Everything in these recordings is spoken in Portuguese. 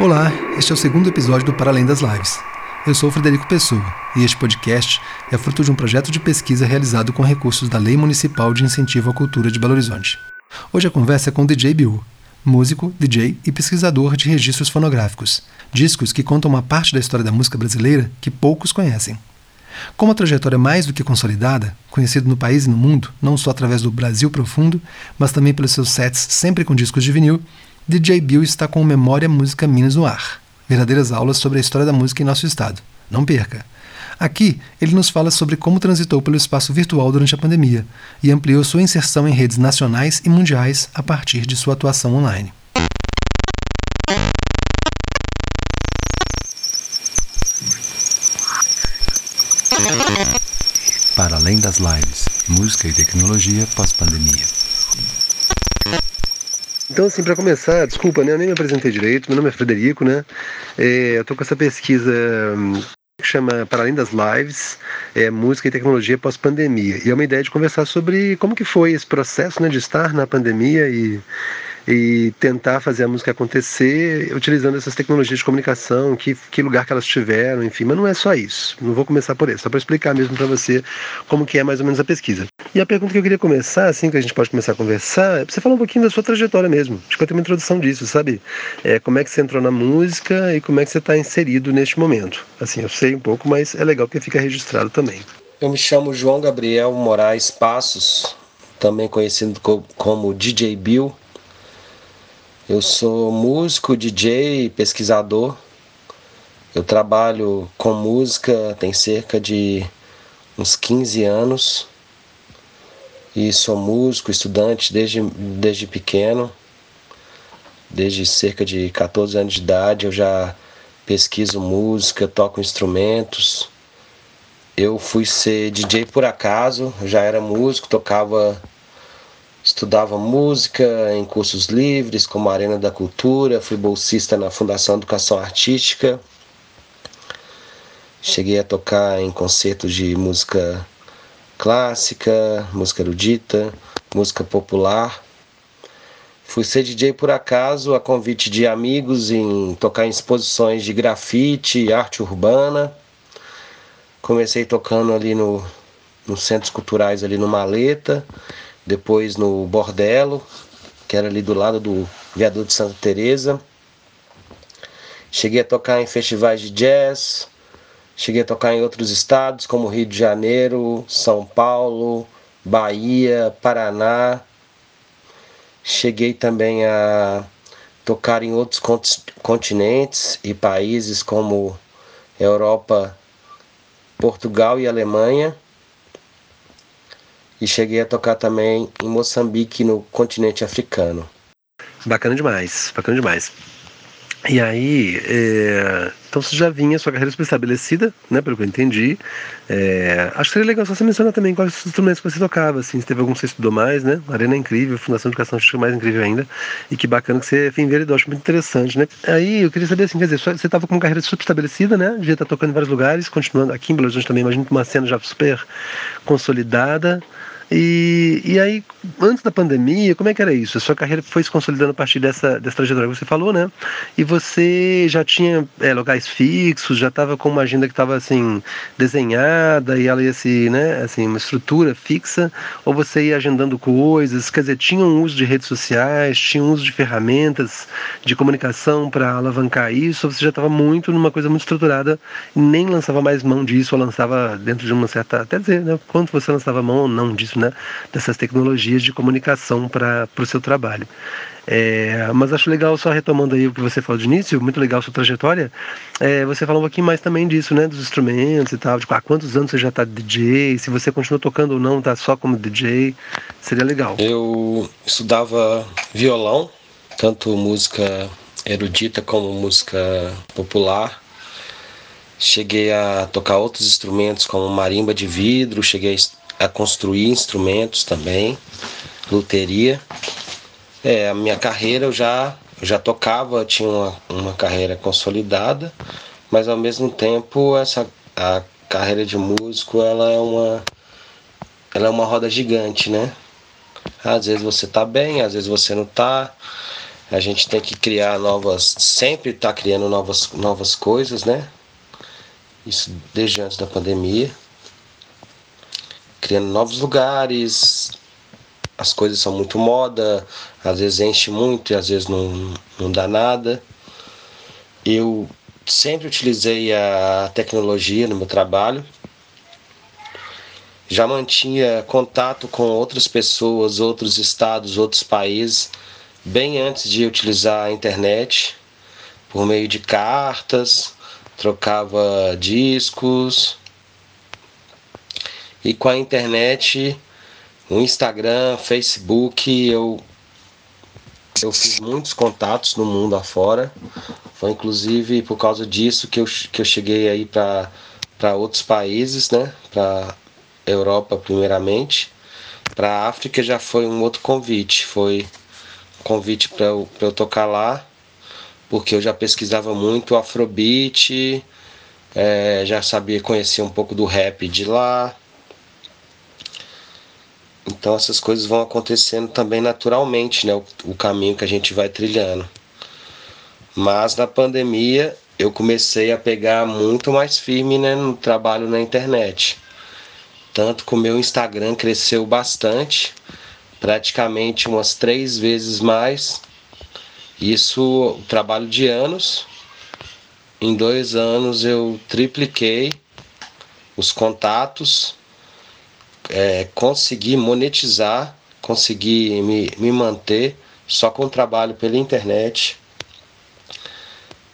Olá, este é o segundo episódio do Para Além das Lives. Eu sou Frederico Pessoa e este podcast é fruto de um projeto de pesquisa realizado com recursos da Lei Municipal de Incentivo à Cultura de Belo Horizonte. Hoje a conversa é com DJ Bill, músico, DJ e pesquisador de registros fonográficos, discos que contam uma parte da história da música brasileira que poucos conhecem. Com uma trajetória mais do que consolidada, conhecido no país e no mundo, não só através do Brasil Profundo, mas também pelos seus sets sempre com discos de vinil, DJ Bill está com Memória Música Minas no ar. Verdadeiras aulas sobre a história da música em nosso estado. Não perca! Aqui, ele nos fala sobre como transitou pelo espaço virtual durante a pandemia e ampliou sua inserção em redes nacionais e mundiais a partir de sua atuação online. Para além das lives, música e tecnologia pós-pandemia. Então, assim, para começar, desculpa, né? Eu nem me apresentei direito. Meu nome é Frederico, né? É, eu tô com essa pesquisa hum, que chama Para Além das Lives, é, Música e Tecnologia pós-pandemia. E é uma ideia de conversar sobre como que foi esse processo né, de estar na pandemia e e tentar fazer a música acontecer utilizando essas tecnologias de comunicação, que, que lugar que elas tiveram, enfim. Mas não é só isso. Não vou começar por isso, só para explicar mesmo para você como que é mais ou menos a pesquisa. E a pergunta que eu queria começar, assim, que a gente pode começar a conversar, é você falar um pouquinho da sua trajetória mesmo. Acho que eu tenho uma introdução disso, sabe? É, como é que você entrou na música e como é que você está inserido neste momento. Assim, eu sei um pouco, mas é legal porque fica registrado também. Eu me chamo João Gabriel Moraes Passos, também conhecido como DJ Bill. Eu sou músico, DJ, pesquisador. Eu trabalho com música tem cerca de uns 15 anos. E sou músico, estudante desde, desde pequeno. Desde cerca de 14 anos de idade eu já pesquiso música, toco instrumentos. Eu fui ser DJ por acaso, já era músico, tocava Estudava música em cursos livres, como Arena da Cultura, fui bolsista na Fundação Educação Artística. Cheguei a tocar em concertos de música clássica, música erudita, música popular. Fui ser DJ por acaso, a convite de amigos, em tocar em exposições de grafite e arte urbana. Comecei tocando ali no, nos centros culturais ali no Maleta depois no Bordelo, que era ali do lado do viaduto de Santa Teresa. Cheguei a tocar em festivais de jazz, cheguei a tocar em outros estados como Rio de Janeiro, São Paulo, Bahia, Paraná. Cheguei também a tocar em outros continentes e países como Europa, Portugal e Alemanha e cheguei a tocar também em Moçambique, no continente africano. Bacana demais, bacana demais. E aí, é... então você já vinha, sua carreira super estabelecida, né, pelo que eu entendi. É... Acho que seria legal só você mencionar também quais os instrumentos que você tocava, assim, se teve algum que você estudou mais, né? Arena é incrível, Fundação de Educação Artística é mais incrível ainda. E que bacana que você enveredou, acho muito interessante, né? Aí eu queria saber, assim, quer dizer, você estava com uma carreira super estabelecida, né? Devia estar tocando em vários lugares, continuando aqui em Belo Horizonte também, imagino uma cena já super consolidada. E, e aí, antes da pandemia, como é que era isso? A sua carreira foi se consolidando a partir dessa, dessa trajetória que você falou, né? E você já tinha é, locais fixos, já estava com uma agenda que estava assim, desenhada e ela ia se, né, assim, uma estrutura fixa, ou você ia agendando coisas, quer dizer, tinha um uso de redes sociais, tinha um uso de ferramentas de comunicação para alavancar isso, ou você já estava muito numa coisa muito estruturada e nem lançava mais mão disso, ou lançava dentro de uma certa, até dizer, né, quanto você lançava mão ou não disso, né, dessas tecnologias de comunicação para o seu trabalho. É, mas acho legal, só retomando aí o que você falou de início, muito legal sua trajetória, é, você falou um pouquinho mais também disso, né, dos instrumentos e tal, de há quantos anos você já está DJ, se você continua tocando ou não, está só como DJ, seria legal. Eu estudava violão, tanto música erudita como música popular, cheguei a tocar outros instrumentos como marimba de vidro, cheguei a construir instrumentos também, luteria. É, a minha carreira eu já, eu já tocava, tinha uma, uma carreira consolidada, mas ao mesmo tempo essa a carreira de músico ela é uma ela é uma roda gigante, né? Às vezes você tá bem, às vezes você não tá. A gente tem que criar novas, sempre tá criando novas, novas coisas, né? Isso desde antes da pandemia. Criando novos lugares, as coisas são muito moda, às vezes enche muito e às vezes não, não dá nada. Eu sempre utilizei a tecnologia no meu trabalho. Já mantinha contato com outras pessoas, outros estados, outros países, bem antes de utilizar a internet, por meio de cartas, trocava discos. E com a internet no Instagram, Facebook, eu eu fiz muitos contatos no mundo afora. Foi inclusive por causa disso que eu, que eu cheguei aí para outros países, né? Para Europa primeiramente. Para a África já foi um outro convite. Foi um convite para eu, eu tocar lá, porque eu já pesquisava muito Afrobeat, é, já sabia conhecer um pouco do rap de lá. Então essas coisas vão acontecendo também naturalmente, né? O, o caminho que a gente vai trilhando. Mas na pandemia eu comecei a pegar muito mais firme né, no trabalho na internet. Tanto que o meu Instagram cresceu bastante, praticamente umas três vezes mais. Isso, trabalho de anos. Em dois anos eu tripliquei os contatos é, conseguir monetizar, conseguir me, me manter só com trabalho pela internet,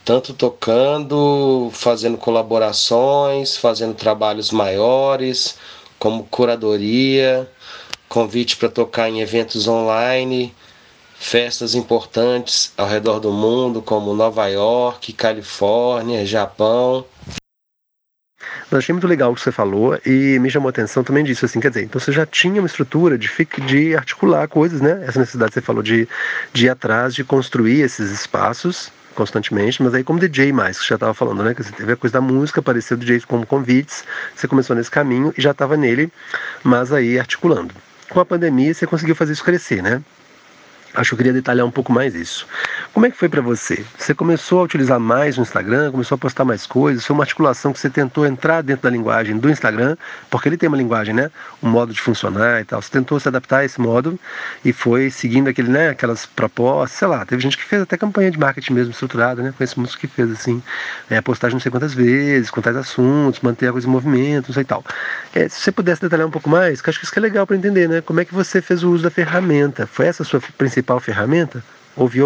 tanto tocando, fazendo colaborações, fazendo trabalhos maiores, como curadoria, convite para tocar em eventos online, festas importantes ao redor do mundo, como Nova York, Califórnia, Japão. Eu achei muito legal o que você falou e me chamou a atenção também disso, assim, quer dizer, então você já tinha uma estrutura de, de articular coisas, né? Essa necessidade que você falou de, de ir atrás, de construir esses espaços constantemente, mas aí como DJ mais, que já estava falando, né? Que você teve a coisa da música, apareceu DJ como convites, você começou nesse caminho e já estava nele, mas aí articulando. Com a pandemia você conseguiu fazer isso crescer, né? Acho que eu queria detalhar um pouco mais isso. Como é que foi para você? Você começou a utilizar mais o Instagram, começou a postar mais coisas? Foi uma articulação que você tentou entrar dentro da linguagem do Instagram, porque ele tem uma linguagem, né? Um modo de funcionar e tal. Você tentou se adaptar a esse modo e foi seguindo aquele, né? Aquelas propostas, sei lá. Teve gente que fez até campanha de marketing mesmo estruturada, né? Conheço muitos que fez assim, é, postagem não sei quantas vezes, com tais assuntos, manter a coisa em movimento, não sei tal. É, se você pudesse detalhar um pouco mais, que acho que isso que é legal para entender, né? Como é que você fez o uso da ferramenta? Foi essa a sua principal ferramenta? Houve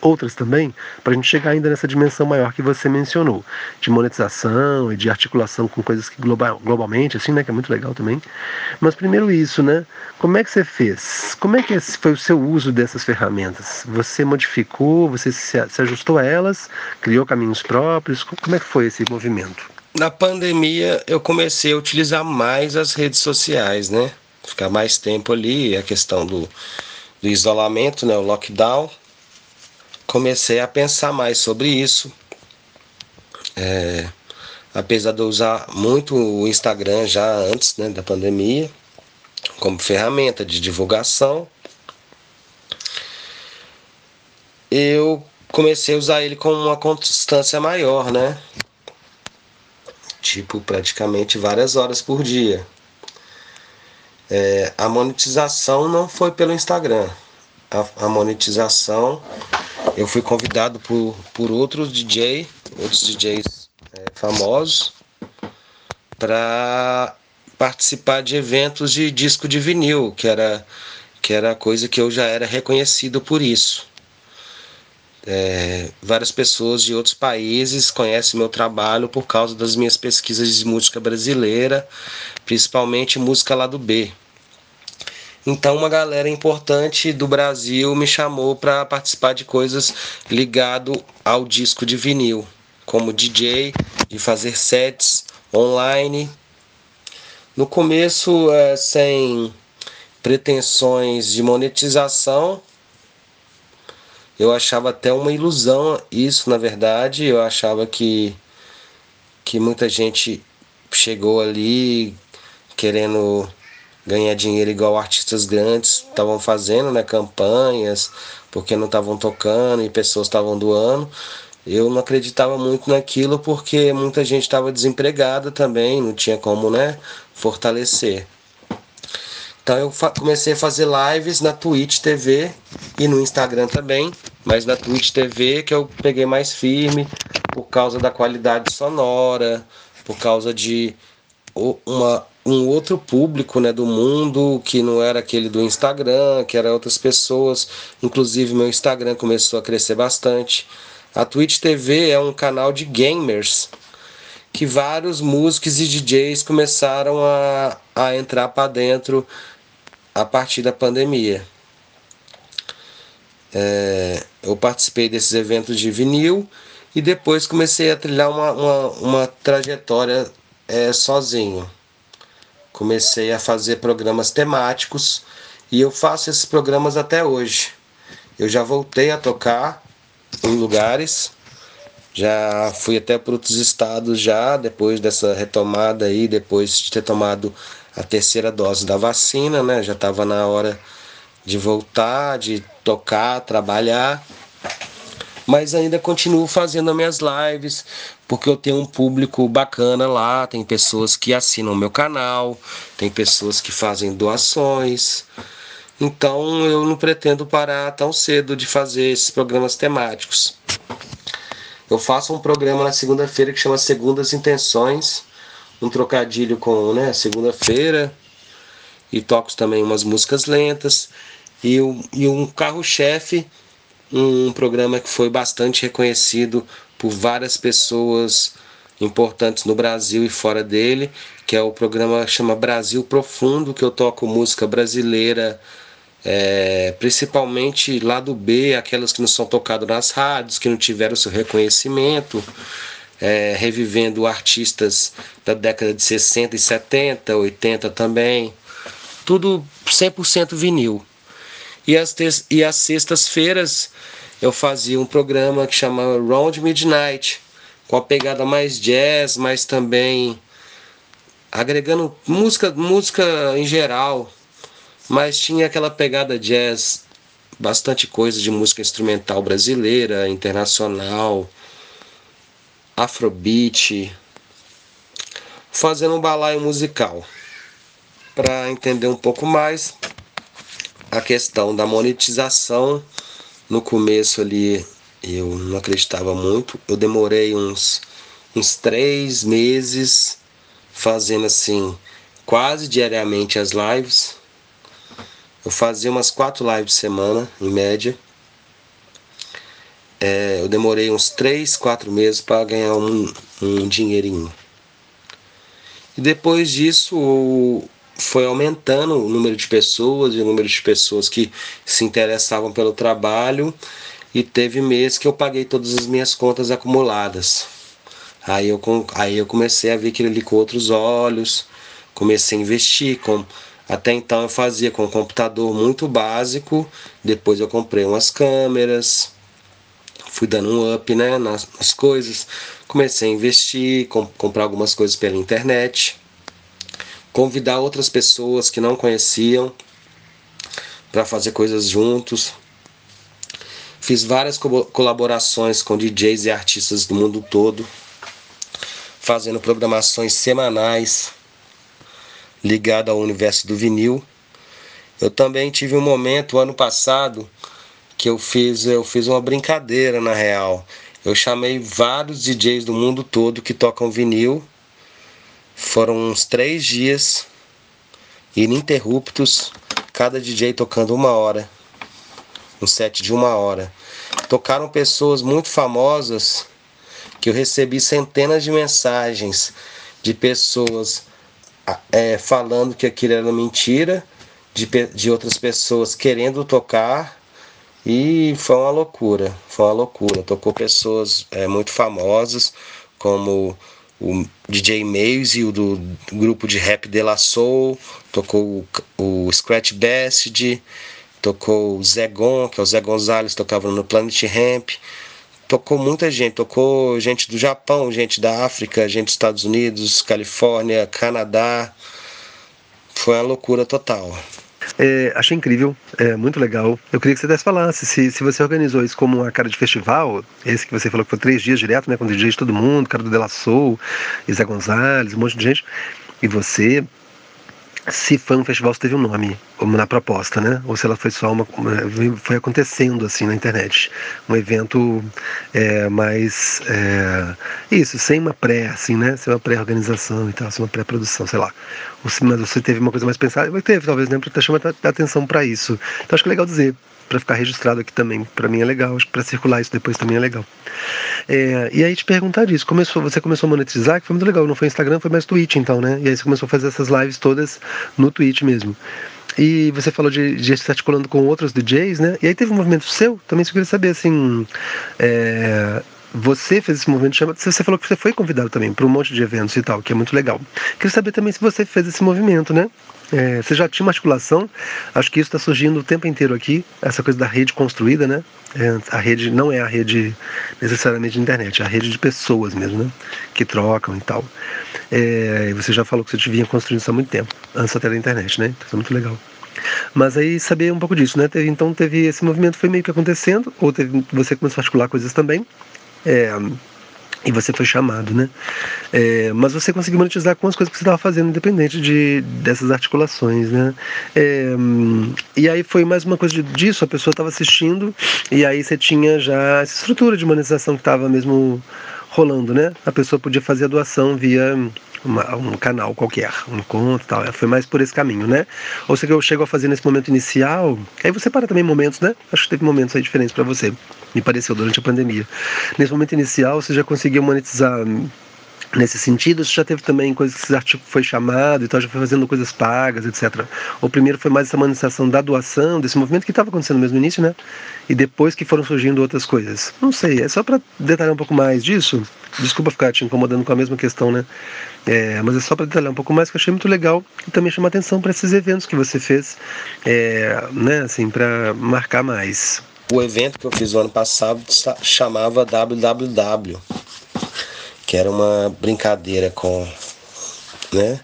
outras também, para a gente chegar ainda nessa dimensão maior que você mencionou, de monetização e de articulação com coisas que global, globalmente, assim, né, que é muito legal também. Mas primeiro isso, né? Como é que você fez? Como é que foi o seu uso dessas ferramentas? Você modificou, você se, se ajustou a elas, criou caminhos próprios? Como é que foi esse movimento? Na pandemia eu comecei a utilizar mais as redes sociais, né? Ficar mais tempo ali, a questão do, do isolamento, né? O lockdown comecei a pensar mais sobre isso. É, apesar de eu usar muito o Instagram já antes né, da pandemia, como ferramenta de divulgação, eu comecei a usar ele com uma constância maior, né? Tipo, praticamente várias horas por dia. É, a monetização não foi pelo Instagram. A, a monetização eu fui convidado por, por outros DJ, outros DJs é, famosos, para participar de eventos de disco de vinil, que era, que era coisa que eu já era reconhecido por isso. É, várias pessoas de outros países conhecem meu trabalho por causa das minhas pesquisas de música brasileira, principalmente música lá do B. Então, uma galera importante do Brasil me chamou para participar de coisas ligado ao disco de vinil, como DJ, de fazer sets online. No começo, é, sem pretensões de monetização, eu achava até uma ilusão isso, na verdade. Eu achava que, que muita gente chegou ali querendo ganhar dinheiro igual artistas grandes estavam fazendo, né, campanhas, porque não estavam tocando e pessoas estavam doando. Eu não acreditava muito naquilo porque muita gente estava desempregada também, não tinha como, né, fortalecer. Então eu comecei a fazer lives na Twitch TV e no Instagram também, mas na Twitch TV que eu peguei mais firme por causa da qualidade sonora, por causa de uma, um outro público né, do mundo que não era aquele do Instagram, que era outras pessoas. Inclusive meu Instagram começou a crescer bastante. A Twitch TV é um canal de gamers que vários músicos e DJs começaram a, a entrar para dentro a partir da pandemia. É, eu participei desses eventos de vinil e depois comecei a trilhar uma, uma, uma trajetória é, sozinho. Comecei a fazer programas temáticos e eu faço esses programas até hoje. Eu já voltei a tocar em lugares, já fui até para outros estados já depois dessa retomada aí, depois de ter tomado a terceira dose da vacina, né? Já estava na hora de voltar, de tocar, trabalhar. Mas ainda continuo fazendo as minhas lives, porque eu tenho um público bacana lá, tem pessoas que assinam meu canal, tem pessoas que fazem doações. Então eu não pretendo parar tão cedo de fazer esses programas temáticos. Eu faço um programa na segunda-feira que chama Segundas Intenções, um trocadilho com né, segunda-feira e toco também umas músicas lentas e, um, e um carro-chefe, um programa que foi bastante reconhecido por várias pessoas importantes no Brasil e fora dele, que é o programa que chama Brasil Profundo, que eu toco música brasileira, é, principalmente lá do B, aquelas que não são tocadas nas rádios, que não tiveram seu reconhecimento é, revivendo artistas da década de 60 e 70, 80 também. Tudo 100% vinil. E as, e as sextas-feiras eu fazia um programa que chamava Round Midnight, com a pegada mais jazz, mas também agregando música, música em geral, mas tinha aquela pegada jazz, bastante coisa de música instrumental brasileira, internacional, afrobeat, fazendo um balaio musical. Para entender um pouco mais a questão da monetização, no começo ali eu não acreditava muito, eu demorei uns, uns três meses fazendo assim, quase diariamente as lives. Eu fazia umas quatro lives por semana, em média. É, eu demorei uns 3, 4 meses para ganhar um, um dinheirinho. E depois disso foi aumentando o número de pessoas e o número de pessoas que se interessavam pelo trabalho. E teve mês que eu paguei todas as minhas contas acumuladas. Aí eu, aí eu comecei a ver aquilo ali com outros olhos, comecei a investir. Com, até então eu fazia com um computador muito básico, depois eu comprei umas câmeras, fui dando um up né, nas, nas coisas, comecei a investir, com, comprar algumas coisas pela internet, convidar outras pessoas que não conheciam para fazer coisas juntos. Fiz várias co colaborações com DJs e artistas do mundo todo, fazendo programações semanais ligado ao universo do vinil. Eu também tive um momento ano passado que eu fiz, eu fiz uma brincadeira na real. Eu chamei vários DJs do mundo todo que tocam vinil. Foram uns três dias ininterruptos, cada DJ tocando uma hora, um set de uma hora. Tocaram pessoas muito famosas que eu recebi centenas de mensagens de pessoas é, falando que aquilo era mentira, de, de outras pessoas querendo tocar e foi uma loucura, foi uma loucura. Tocou pessoas é, muito famosas, como o DJ Maze, o do grupo de rap De La Soul, tocou o, o Scratch Best, tocou o Zé Gon, que é o Zé Gonzalez, tocava no Planet Ramp. Tocou muita gente, tocou gente do Japão, gente da África, gente dos Estados Unidos, Califórnia, Canadá. foi uma loucura total. É, achei incrível, é muito legal. Eu queria que você desse falasse se, se você organizou isso como uma cara de festival, esse que você falou que foi três dias direto, né, com DJ de todo mundo, cara do Dela Soul, Isa Gonzalez, um monte de gente, e você se foi um festival, se teve um nome na proposta, né? Ou se ela foi só uma. Foi acontecendo assim na internet. Um evento é, mais. É, isso, sem uma pré, assim, né? Sem uma pré-organização e tal, sem uma pré-produção, sei lá. Mas você teve uma coisa mais pensada. Teve, talvez, né? Para chamar atenção para isso. Então acho que é legal dizer para ficar registrado aqui também. Para mim é legal, acho que para circular isso depois também é legal. É, e aí te perguntar disso, começou, você começou a monetizar, que foi muito legal, não foi Instagram, foi mais Twitch então, né? E aí você começou a fazer essas lives todas no Twitch mesmo. E você falou de, de estar articulando com outros DJs, né? E aí teve um movimento seu, também se eu queria saber, assim, é, você fez esse movimento. Você falou que você foi convidado também para um monte de eventos e tal, que é muito legal. Queria saber também se você fez esse movimento, né? É, você já tinha uma articulação, acho que isso está surgindo o tempo inteiro aqui, essa coisa da rede construída, né? É, a rede não é a rede necessariamente de internet, é a rede de pessoas mesmo, né? Que trocam e tal. É, você já falou que você vinha construindo isso há muito tempo, antes até da internet, né? Isso é muito legal. Mas aí saber um pouco disso, né? Teve, então teve esse movimento foi meio que acontecendo, ou teve, você começou a articular coisas também. É, e você foi chamado, né? É, mas você conseguiu monetizar com as coisas que você estava fazendo, independente de, dessas articulações, né? É, e aí foi mais uma coisa disso, a pessoa estava assistindo e aí você tinha já essa estrutura de monetização que estava mesmo rolando, né? A pessoa podia fazer a doação via uma, um canal qualquer, um conto tal. Foi mais por esse caminho, né? Ou seja, eu chego a fazer nesse momento inicial, aí você para também momentos, né? Acho que teve momentos aí diferentes para você, me pareceu, durante a pandemia. Nesse momento inicial, você já conseguiu monetizar nesse sentido, você já teve também coisas que você tipo, foi chamado e tal, já foi fazendo coisas pagas, etc. O primeiro foi mais essa manifestação da doação, desse movimento que estava acontecendo mesmo no início, né? E depois que foram surgindo outras coisas. Não sei, é só para detalhar um pouco mais disso. Desculpa ficar te incomodando com a mesma questão, né? É, mas é só para detalhar um pouco mais que eu achei muito legal e também chamar atenção para esses eventos que você fez, é, né? Assim, para marcar mais. O evento que eu fiz o ano passado chamava WWW que era uma brincadeira com, né,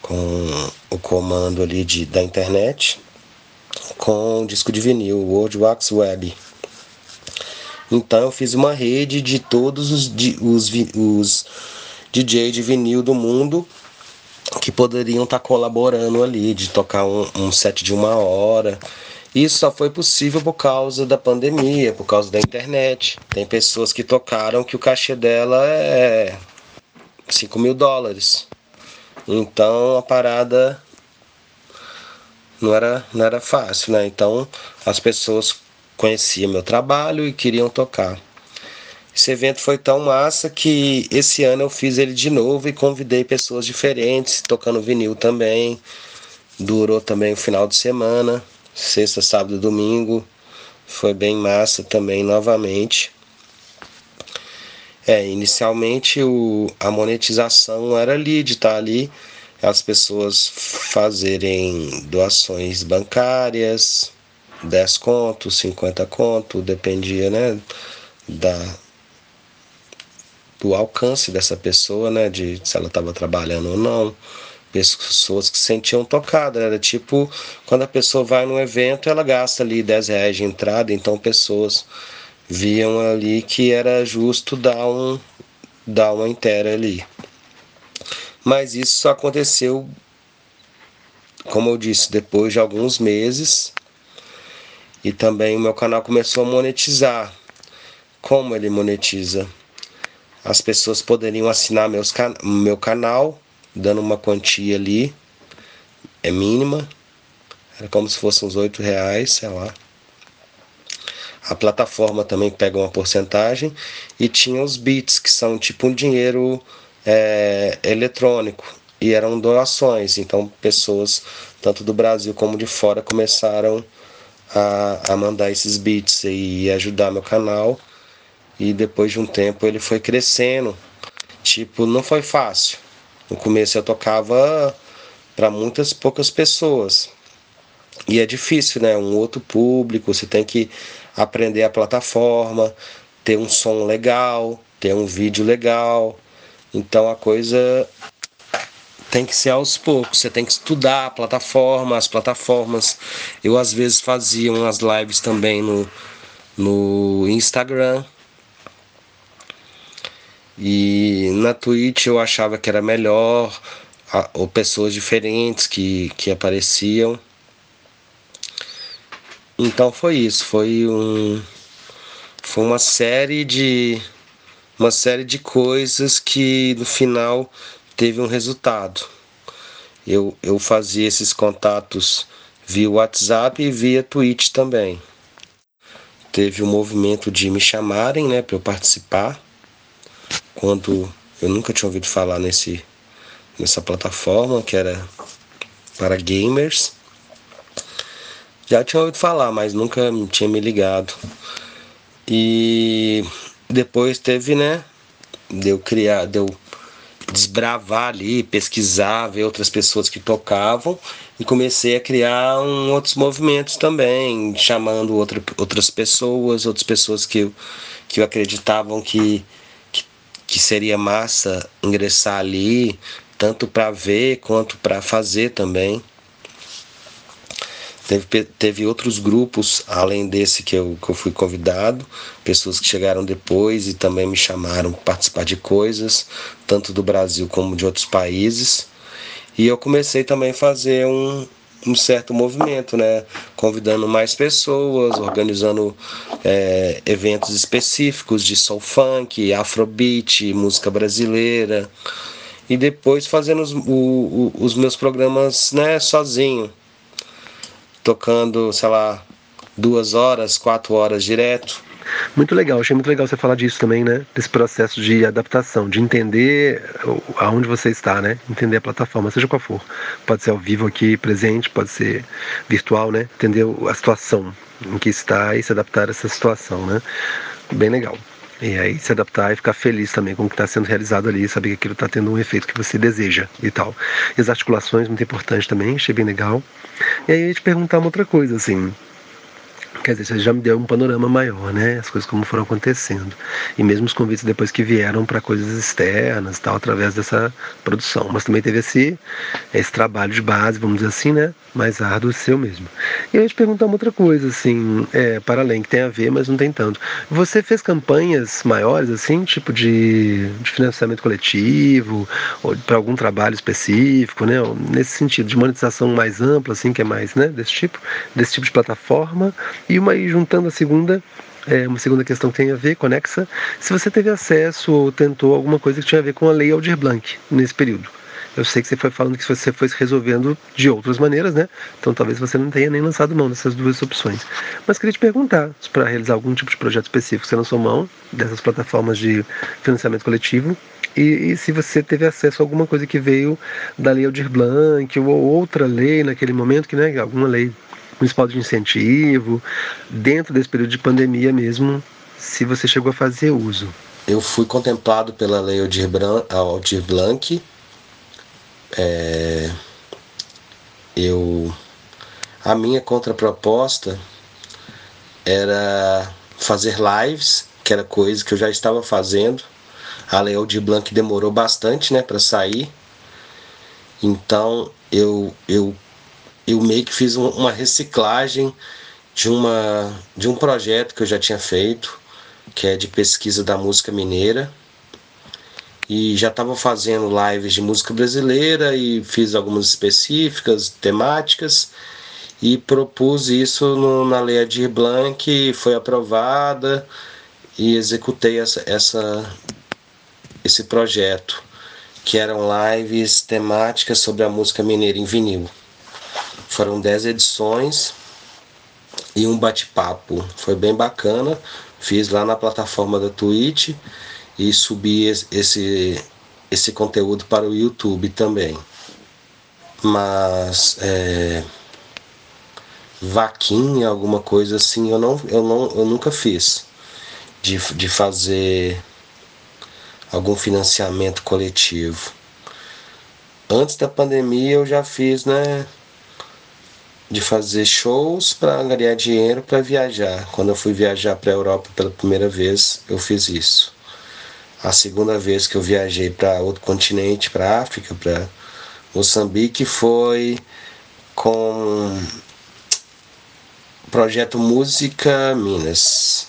com o comando ali de, da internet, com o disco de vinil, World Wax Web. Então eu fiz uma rede de todos os, os, os DJ de vinil do mundo que poderiam estar tá colaborando ali, de tocar um, um set de uma hora, isso só foi possível por causa da pandemia, por causa da internet. Tem pessoas que tocaram que o cachê dela é 5 mil dólares. Então a parada não era, não era fácil, né? Então as pessoas conheciam meu trabalho e queriam tocar. Esse evento foi tão massa que esse ano eu fiz ele de novo e convidei pessoas diferentes, tocando vinil também. Durou também o final de semana sexta, sábado e domingo. Foi bem massa também novamente. É, inicialmente o, a monetização era de estar ali, as pessoas fazerem doações bancárias, 10 contos, 50 contos, dependia, né, da, do alcance dessa pessoa, né, de se ela estava trabalhando ou não pessoas que se sentiam tocadas. Era tipo quando a pessoa vai num evento, ela gasta ali 10 reais de entrada, então pessoas viam ali que era justo dar, um, dar uma inteira ali. Mas isso só aconteceu, como eu disse, depois de alguns meses. E também o meu canal começou a monetizar. Como ele monetiza? As pessoas poderiam assinar meus meu canal dando uma quantia ali, é mínima, era como se fosse uns oito reais, sei lá. A plataforma também pega uma porcentagem e tinha os bits, que são tipo um dinheiro é, eletrônico, e eram doações, então pessoas, tanto do Brasil como de fora, começaram a, a mandar esses bits e ajudar meu canal. E depois de um tempo ele foi crescendo. Tipo, não foi fácil no começo eu tocava para muitas poucas pessoas. E é difícil, né? Um outro público, você tem que aprender a plataforma, ter um som legal, ter um vídeo legal. Então a coisa tem que ser aos poucos, você tem que estudar a plataforma, as plataformas. Eu às vezes fazia umas lives também no, no Instagram. E na Twitch eu achava que era melhor, ou pessoas diferentes que, que apareciam. Então foi isso, foi um foi uma série de uma série de coisas que no final teve um resultado. Eu, eu fazia esses contatos via WhatsApp e via Twitch também. Teve o um movimento de me chamarem né, para eu participar, quando eu nunca tinha ouvido falar nesse, nessa plataforma que era para gamers. Já tinha ouvido falar, mas nunca tinha me ligado. E depois teve, né? Deu criar, deu desbravar ali, pesquisar, ver outras pessoas que tocavam e comecei a criar um, outros movimentos também, chamando outra, outras pessoas, outras pessoas que que eu acreditavam que, que, seria massa ingressar ali, tanto para ver quanto para fazer também. Teve, teve outros grupos, além desse que eu, que eu fui convidado, pessoas que chegaram depois e também me chamaram para participar de coisas, tanto do Brasil como de outros países. E eu comecei também a fazer um, um certo movimento, né? Convidando mais pessoas, organizando é, eventos específicos de soul funk, afrobeat, música brasileira. E depois fazendo os, o, os meus programas né, sozinho tocando, sei lá, duas horas, quatro horas direto. Muito legal, achei muito legal você falar disso também, né? Desse processo de adaptação, de entender aonde você está, né? Entender a plataforma, seja qual for. Pode ser ao vivo aqui, presente, pode ser virtual, né? Entender a situação em que está e se adaptar a essa situação, né? Bem legal. E aí se adaptar e ficar feliz também com o que está sendo realizado ali, saber que aquilo está tendo um efeito que você deseja e tal. E as articulações, muito importante também, achei bem legal. E aí eu ia te perguntar uma outra coisa, assim, Quer dizer, você já me deu um panorama maior, né? As coisas como foram acontecendo. E mesmo os convites depois que vieram para coisas externas tal, através dessa produção. Mas também teve esse, esse trabalho de base, vamos dizer assim, né? Mais árduo seu mesmo. E eu te perguntar uma outra coisa, assim, é, para além, que tem a ver, mas não tem tanto. Você fez campanhas maiores, assim, tipo de, de financiamento coletivo, ou para algum trabalho específico, né? Nesse sentido, de monetização mais ampla, assim, que é mais, né? Desse tipo, desse tipo de plataforma. E uma aí juntando a segunda, é, uma segunda questão que tem a ver, conexa, se você teve acesso ou tentou alguma coisa que tinha a ver com a lei Aldir Blanc nesse período. Eu sei que você foi falando que você foi resolvendo de outras maneiras, né? Então talvez você não tenha nem lançado mão dessas duas opções. Mas queria te perguntar, para realizar algum tipo de projeto específico, você lançou mão dessas plataformas de financiamento coletivo e, e, se você teve acesso a alguma coisa que veio da lei Aldir Blanc ou outra lei naquele momento, que né, alguma lei municipal de incentivo, dentro desse período de pandemia mesmo, se você chegou a fazer uso. Eu fui contemplado pela lei Aldir, Aldir Blanc. É, eu, a minha contraproposta era fazer lives, que era coisa que eu já estava fazendo. A lei Aldir Blanc demorou bastante né, para sair. Então eu, eu eu meio que fiz uma reciclagem de, uma, de um projeto que eu já tinha feito, que é de pesquisa da música mineira. E já estava fazendo lives de música brasileira e fiz algumas específicas, temáticas, e propus isso no, na Lei Adir Blanc, foi aprovada e executei essa, essa, esse projeto, que eram lives temáticas sobre a música mineira em vinil. Foram 10 edições e um bate-papo. Foi bem bacana. Fiz lá na plataforma da Twitch e subi esse, esse conteúdo para o YouTube também. Mas é, vaquinha, alguma coisa assim, eu não, eu não, eu nunca fiz de, de fazer algum financiamento coletivo. Antes da pandemia eu já fiz, né? De fazer shows para ganhar dinheiro para viajar. Quando eu fui viajar para a Europa pela primeira vez, eu fiz isso. A segunda vez que eu viajei para outro continente, para África, para Moçambique foi com o projeto Música Minas,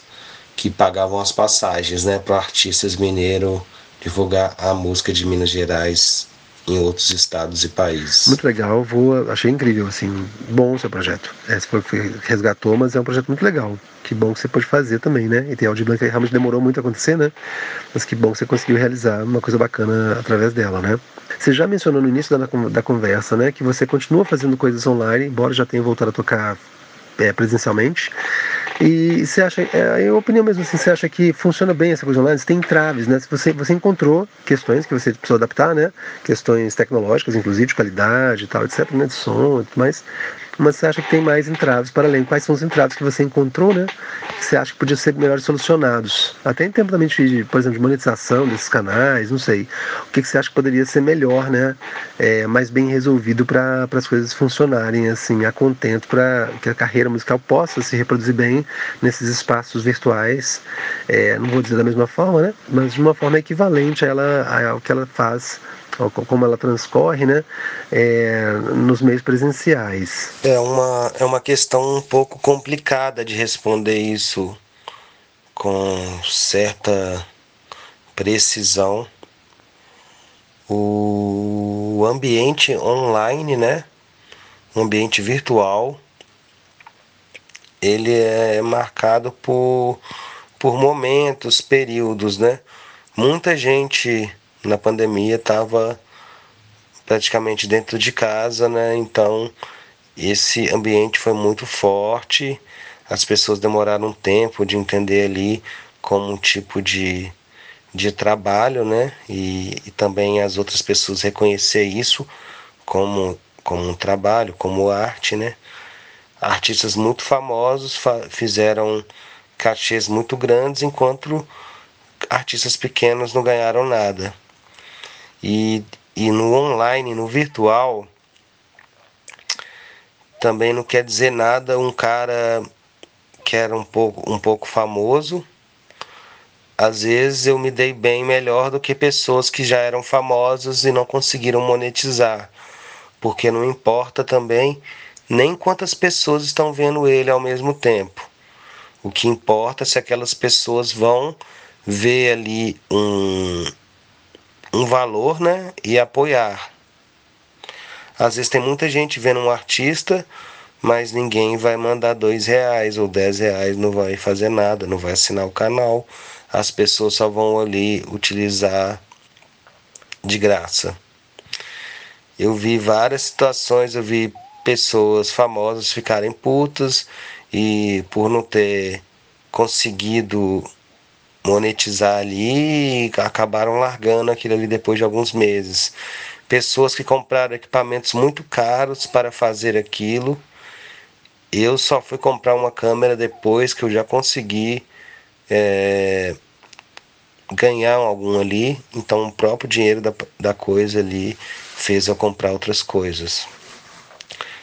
que pagavam as passagens né, para artistas mineiros divulgar a música de Minas Gerais em outros estados e países. Muito legal, vou, achei incrível, assim, bom o seu projeto. É, foi, foi, resgatou, mas é um projeto muito legal. Que bom que você pôde fazer também, né? E tem Audi Blanca realmente demorou muito a acontecer, né? Mas que bom que você conseguiu realizar uma coisa bacana através dela, né? Você já mencionou no início da, da conversa, né, que você continua fazendo coisas online, embora já tenha voltado a tocar é, presencialmente. E você acha, é a opinião mesmo assim, você acha que funciona bem essa coisa online? Você tem entraves, né? Você, você encontrou questões que você precisou adaptar, né? Questões tecnológicas, inclusive de qualidade e tal, etc, né? De som e tudo mais mas você acha que tem mais entraves para além? Quais são os entraves que você encontrou, né? Que você acha que podiam ser melhor solucionados? Até em termos também de, por exemplo, de monetização desses canais, não sei. O que, que você acha que poderia ser melhor, né? É, mais bem resolvido para as coisas funcionarem assim, a contento, para que a carreira musical possa se reproduzir bem nesses espaços virtuais. É, não vou dizer da mesma forma, né? Mas de uma forma equivalente a ela, ao que ela faz como ela transcorre né, é, nos meios presenciais. É uma, é uma questão um pouco complicada de responder isso com certa precisão. O ambiente online, né, o ambiente virtual, ele é marcado por, por momentos, períodos, né? Muita gente na pandemia estava praticamente dentro de casa, né? Então esse ambiente foi muito forte. As pessoas demoraram um tempo de entender ali como um tipo de, de trabalho, né? E, e também as outras pessoas reconhecer isso como, como um trabalho, como arte, né? Artistas muito famosos fizeram cachês muito grandes, enquanto artistas pequenos não ganharam nada. E, e no online, no virtual, também não quer dizer nada um cara que era um pouco, um pouco famoso. Às vezes eu me dei bem melhor do que pessoas que já eram famosas e não conseguiram monetizar. Porque não importa também nem quantas pessoas estão vendo ele ao mesmo tempo. O que importa é se aquelas pessoas vão ver ali um, um valor, né, e apoiar. Às vezes tem muita gente vendo um artista, mas ninguém vai mandar dois reais ou dez reais, não vai fazer nada, não vai assinar o canal. As pessoas só vão ali utilizar de graça. Eu vi várias situações, eu vi pessoas famosas ficarem putas e por não ter conseguido monetizar ali e acabaram largando aquilo ali depois de alguns meses. Pessoas que compraram equipamentos muito caros para fazer aquilo. Eu só fui comprar uma câmera depois que eu já consegui é, ganhar algum ali. Então o próprio dinheiro da, da coisa ali fez eu comprar outras coisas.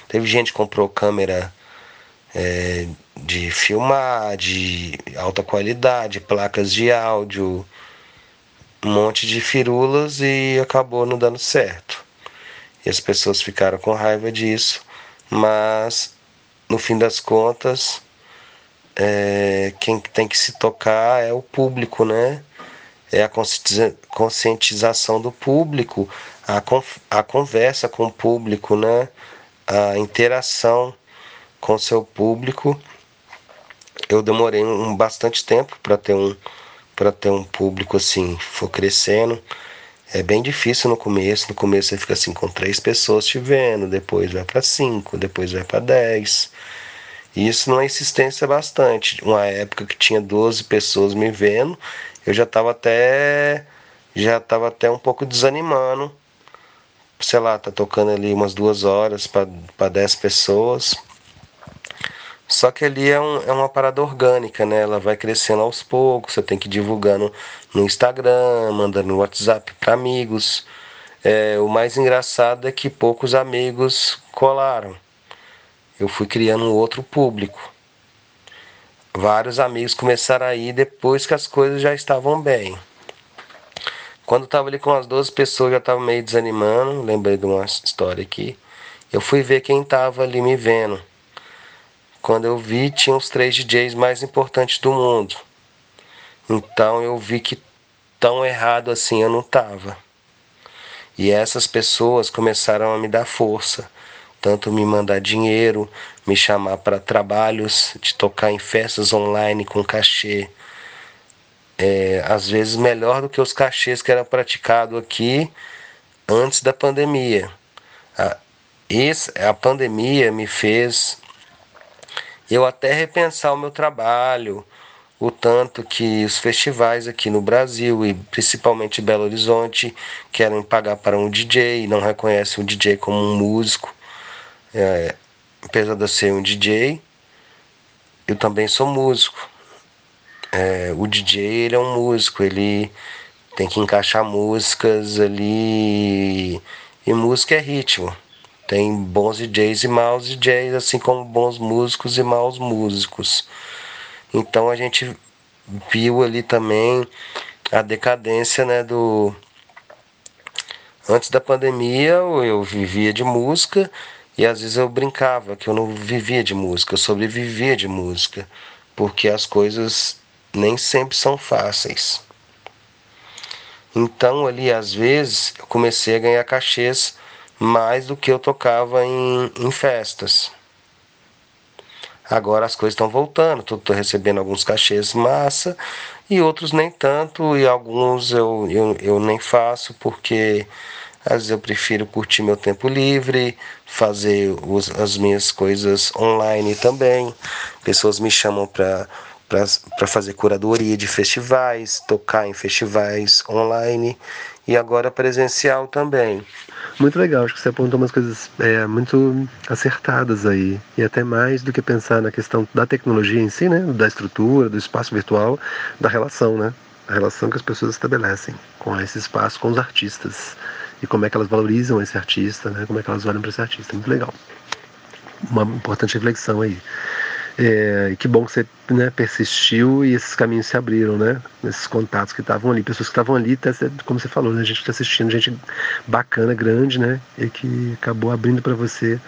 Teve gente que comprou câmera é, de filmar, de alta qualidade, placas de áudio, um monte de firulas e acabou não dando certo. E as pessoas ficaram com raiva disso, mas no fim das contas, é, quem tem que se tocar é o público, né? É a conscientização do público, a, a conversa com o público, né? A interação com seu público eu demorei um bastante tempo para ter um para ter um público assim for crescendo. É bem difícil no começo no começo você fica assim com três pessoas te vendo depois vai para cinco depois vai para dez. E isso numa insistência bastante. Uma época que tinha 12 pessoas me vendo eu já estava até já estava até um pouco desanimando. Sei lá tá tocando ali umas duas horas para dez pessoas só que ali é, um, é uma parada orgânica, né? Ela vai crescendo aos poucos, você tem que ir divulgando no Instagram, mandando no WhatsApp para amigos. É, o mais engraçado é que poucos amigos colaram. Eu fui criando um outro público. Vários amigos começaram a ir depois que as coisas já estavam bem. Quando eu tava ali com as 12 pessoas, já tava meio desanimando. Lembrei de uma história aqui. Eu fui ver quem tava ali me vendo. Quando eu vi, tinha os três DJs mais importantes do mundo. Então eu vi que tão errado assim eu não tava. E essas pessoas começaram a me dar força, tanto me mandar dinheiro, me chamar para trabalhos de tocar em festas online com cachê é, às vezes melhor do que os cachês que era praticado aqui antes da pandemia. A, esse, a pandemia me fez eu até repensar o meu trabalho, o tanto que os festivais aqui no Brasil e principalmente Belo Horizonte querem pagar para um DJ e não reconhecem o DJ como um músico. É, apesar de eu ser um DJ, eu também sou músico. É, o DJ ele é um músico, ele tem que encaixar músicas ali. E música é ritmo. Tem bons DJs e maus DJs, assim como bons músicos e maus músicos. Então a gente viu ali também a decadência né, do. Antes da pandemia eu vivia de música e às vezes eu brincava que eu não vivia de música, eu sobrevivia de música, porque as coisas nem sempre são fáceis. Então ali às vezes eu comecei a ganhar cachês mais do que eu tocava em, em festas. Agora as coisas estão voltando, estou recebendo alguns cachês massa e outros nem tanto, e alguns eu, eu, eu nem faço porque às vezes eu prefiro curtir meu tempo livre, fazer os, as minhas coisas online também. Pessoas me chamam para para fazer curadoria de festivais, tocar em festivais online e agora presencial também. Muito legal, acho que você apontou umas coisas é, muito acertadas aí. E até mais do que pensar na questão da tecnologia em si, né? Da estrutura, do espaço virtual, da relação, né? A relação que as pessoas estabelecem com esse espaço, com os artistas. E como é que elas valorizam esse artista, né? Como é que elas olham para esse artista. Muito legal. Uma importante reflexão aí. É, e que bom que você né, persistiu e esses caminhos se abriram, né? Esses contatos que estavam ali, pessoas que estavam ali, tá, como você falou, né, a gente está assistindo, gente bacana, grande, né? E que acabou abrindo para você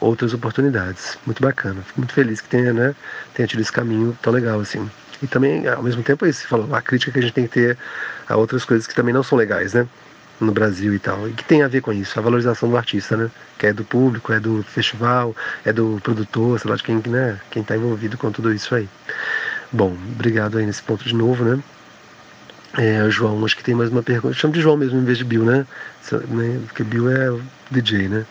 outras oportunidades. Muito bacana. Fico muito feliz que tenha, né, tenha tido esse caminho tão legal assim. E também, ao mesmo tempo, é isso, você falou, a crítica que a gente tem que ter a outras coisas que também não são legais, né? No Brasil e tal. E que tem a ver com isso, a valorização do artista, né? Que é do público, é do festival, é do produtor, sei lá de quem, né? Quem está envolvido com tudo isso aí. Bom, obrigado aí nesse ponto de novo, né? É, João, acho que tem mais uma pergunta. Chamo de João mesmo em vez de Bill, né? né? Porque Bill é DJ, né?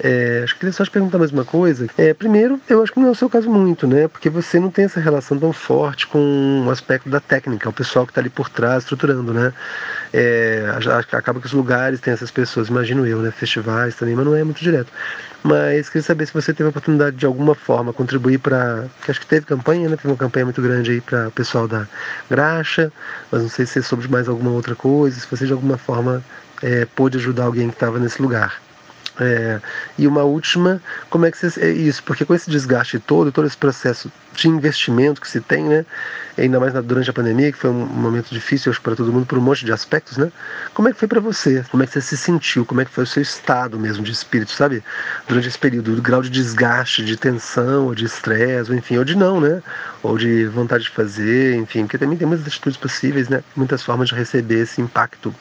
É, acho que queria só te perguntar mais uma coisa. É, primeiro, eu acho que não é o seu caso muito, né? Porque você não tem essa relação tão forte com o aspecto da técnica, o pessoal que está ali por trás estruturando, né? É, acaba que os lugares têm essas pessoas, imagino eu, né? Festivais também, mas não é muito direto. Mas queria saber se você teve a oportunidade de alguma forma contribuir para. acho que teve campanha, né? Teve uma campanha muito grande aí para o pessoal da Graxa, mas não sei se soube de mais alguma outra coisa, se você de alguma forma é, pôde ajudar alguém que estava nesse lugar. É, e uma última, como é que você. É isso, porque com esse desgaste todo, todo esse processo de investimento que se tem, né? Ainda mais durante a pandemia, que foi um momento difícil para todo mundo por um monte de aspectos, né? Como é que foi para você? Como é que você se sentiu? Como é que foi o seu estado mesmo de espírito, sabe? Durante esse período, o grau de desgaste, de tensão, ou de estresse, ou enfim, ou de não, né? Ou de vontade de fazer, enfim, porque também tem muitas atitudes possíveis, né? Muitas formas de receber esse impacto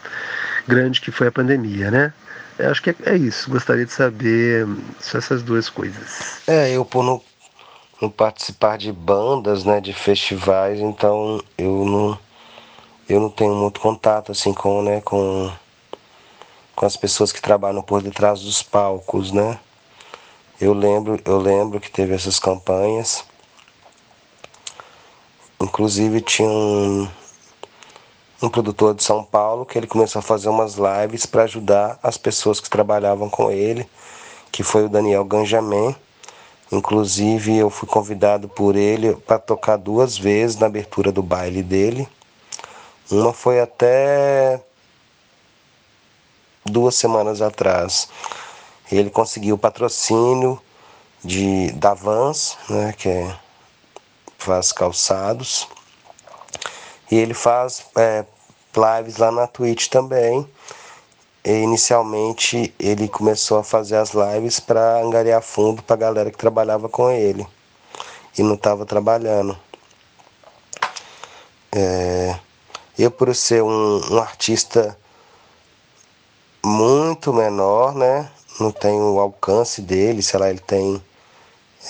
grande que foi a pandemia, né? Eu acho que é, isso. Gostaria de saber só essas duas coisas. É, eu por não, não participar de bandas, né, de festivais, então eu não eu não tenho muito contato assim com, né, com com as pessoas que trabalham por detrás dos palcos, né? Eu lembro, eu lembro que teve essas campanhas. Inclusive tinha um, um produtor de São Paulo que ele começou a fazer umas lives para ajudar as pessoas que trabalhavam com ele, que foi o Daniel Ganjamin. Inclusive eu fui convidado por ele para tocar duas vezes na abertura do baile dele. Uma foi até duas semanas atrás. Ele conseguiu patrocínio de da Vans, né, que é, faz calçados e ele faz é, lives lá na Twitch também. E inicialmente ele começou a fazer as lives para angariar fundo para a galera que trabalhava com ele e não estava trabalhando. É, eu por ser um, um, artista muito menor, né? Não tenho o alcance dele, sei lá, ele tem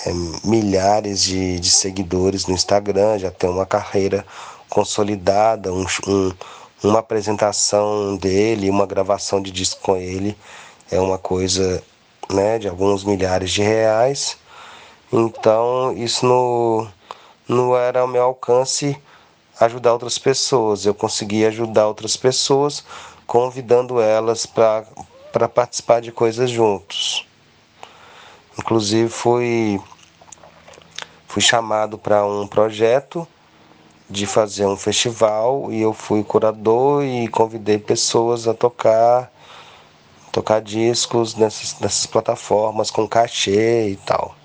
é, milhares de, de seguidores no Instagram, já tem uma carreira consolidada, um, um, uma apresentação dele, uma gravação de disco com ele é uma coisa né, de alguns milhares de reais. Então isso não, não era ao meu alcance ajudar outras pessoas. Eu consegui ajudar outras pessoas convidando elas para participar de coisas juntos. Inclusive fui, fui chamado para um projeto de fazer um festival e eu fui curador e convidei pessoas a tocar tocar discos nessas, nessas plataformas com cachê e tal.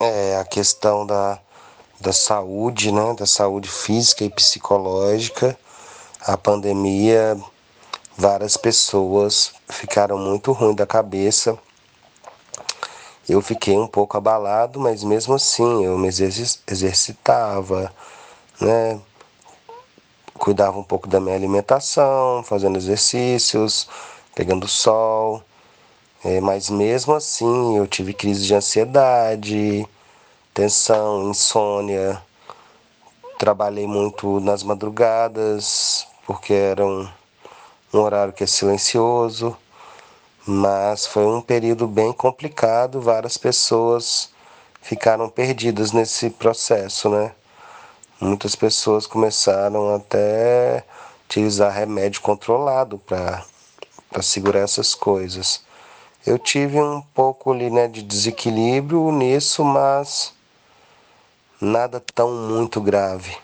É a questão da, da saúde, né, da saúde física e psicológica. A pandemia, várias pessoas ficaram muito ruim da cabeça. Eu fiquei um pouco abalado, mas mesmo assim eu me exercitava, né? Cuidava um pouco da minha alimentação, fazendo exercícios, pegando sol. É, mas mesmo assim eu tive crise de ansiedade, tensão, insônia. Trabalhei muito nas madrugadas, porque era um, um horário que é silencioso. Mas foi um período bem complicado, várias pessoas ficaram perdidas nesse processo, né? Muitas pessoas começaram até utilizar remédio controlado para segurar essas coisas. Eu tive um pouco ali, né, de desequilíbrio nisso, mas nada tão muito grave.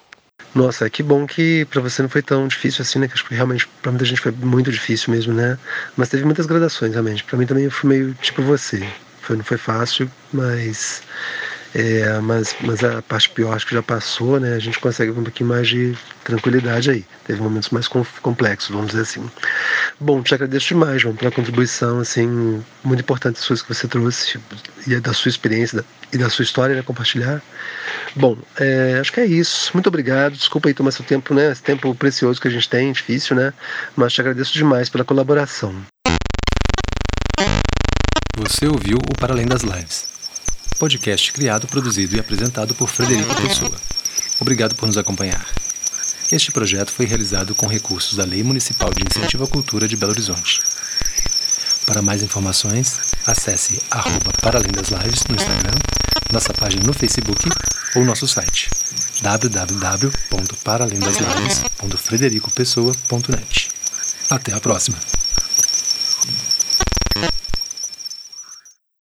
Nossa, que bom que para você não foi tão difícil assim, né? Que acho que realmente para muita gente foi muito difícil mesmo, né? Mas teve muitas gradações, realmente. Para mim também eu fui meio tipo você. Foi, não foi fácil, mas é, mas, mas a parte pior acho que já passou, né? A gente consegue um pouquinho mais de tranquilidade aí. Teve momentos mais complexos, vamos dizer assim. Bom, te agradeço demais, João, pela contribuição, assim, muito importante as coisas que você trouxe e da sua experiência e da sua história, né, compartilhar. Bom, é, acho que é isso. Muito obrigado. Desculpa aí tomar seu tempo, né? Esse tempo precioso que a gente tem, difícil, né? Mas te agradeço demais pela colaboração. Você ouviu o Para Além das Lives podcast criado, produzido e apresentado por Frederico Pessoa. Obrigado por nos acompanhar. Este projeto foi realizado com recursos da Lei Municipal de Incentivo à Cultura de Belo Horizonte. Para mais informações, acesse arroba Para Além das Lives no Instagram, nossa página no Facebook ou nosso site www.paralendaslives.fredericopessoa.net. Até a próxima!